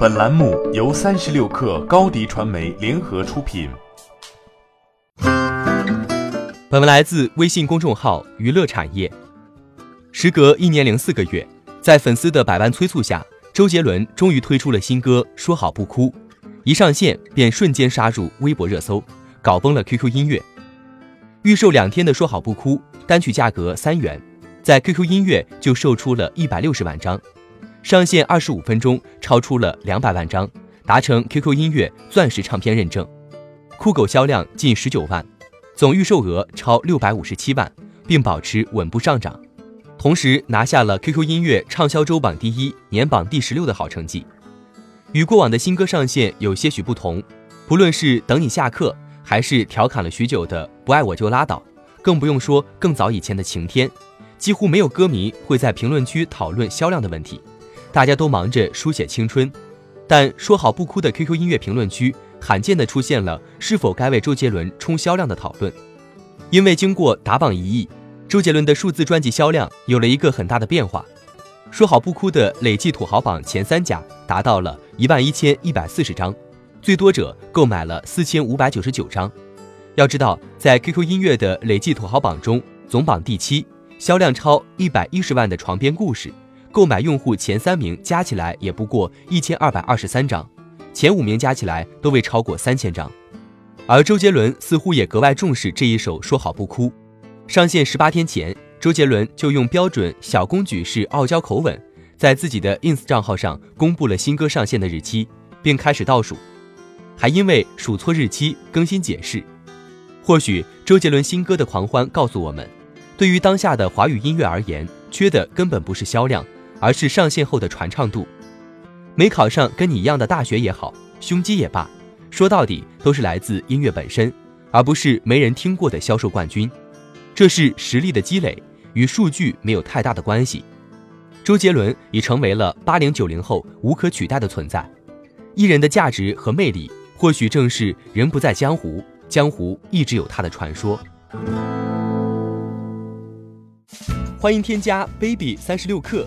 本栏目由三十六氪高低传媒联合出品。本文来自微信公众号娱乐产业。时隔一年零四个月，在粉丝的百般催促下，周杰伦终于推出了新歌《说好不哭》，一上线便瞬间杀入微博热搜，搞崩了 QQ 音乐。预售两天的《说好不哭》单曲价格三元，在 QQ 音乐就售出了一百六十万张。上线二十五分钟，超出了两百万张，达成 QQ 音乐钻石唱片认证。酷狗销量近十九万，总预售额超六百五十七万，并保持稳步上涨，同时拿下了 QQ 音乐畅销周榜第一、年榜第十六的好成绩。与过往的新歌上线有些许不同，不论是等你下课，还是调侃了许久的不爱我就拉倒，更不用说更早以前的晴天，几乎没有歌迷会在评论区讨论销量的问题。大家都忙着书写青春，但说好不哭的 QQ 音乐评论区罕见的出现了是否该为周杰伦冲销量的讨论。因为经过打榜一役，周杰伦的数字专辑销量有了一个很大的变化。说好不哭的累计土豪榜前三甲达到了一万一千一百四十张，最多者购买了四千五百九十九张。要知道，在 QQ 音乐的累计土豪榜中，总榜第七，销量超一百一十万的床边故事。购买用户前三名加起来也不过一千二百二十三张，前五名加起来都未超过三千张。而周杰伦似乎也格外重视这一首《说好不哭》。上线十八天前，周杰伦就用标准小公举式傲娇口吻，在自己的 ins 账号上公布了新歌上线的日期，并开始倒数，还因为数错日期更新解释。或许周杰伦新歌的狂欢告诉我们，对于当下的华语音乐而言，缺的根本不是销量。而是上线后的传唱度，没考上跟你一样的大学也好，胸肌也罢，说到底都是来自音乐本身，而不是没人听过的销售冠军。这是实力的积累，与数据没有太大的关系。周杰伦已成为了八零九零后无可取代的存在，艺人的价值和魅力，或许正是人不在江湖，江湖一直有他的传说。欢迎添加 baby 三十六克。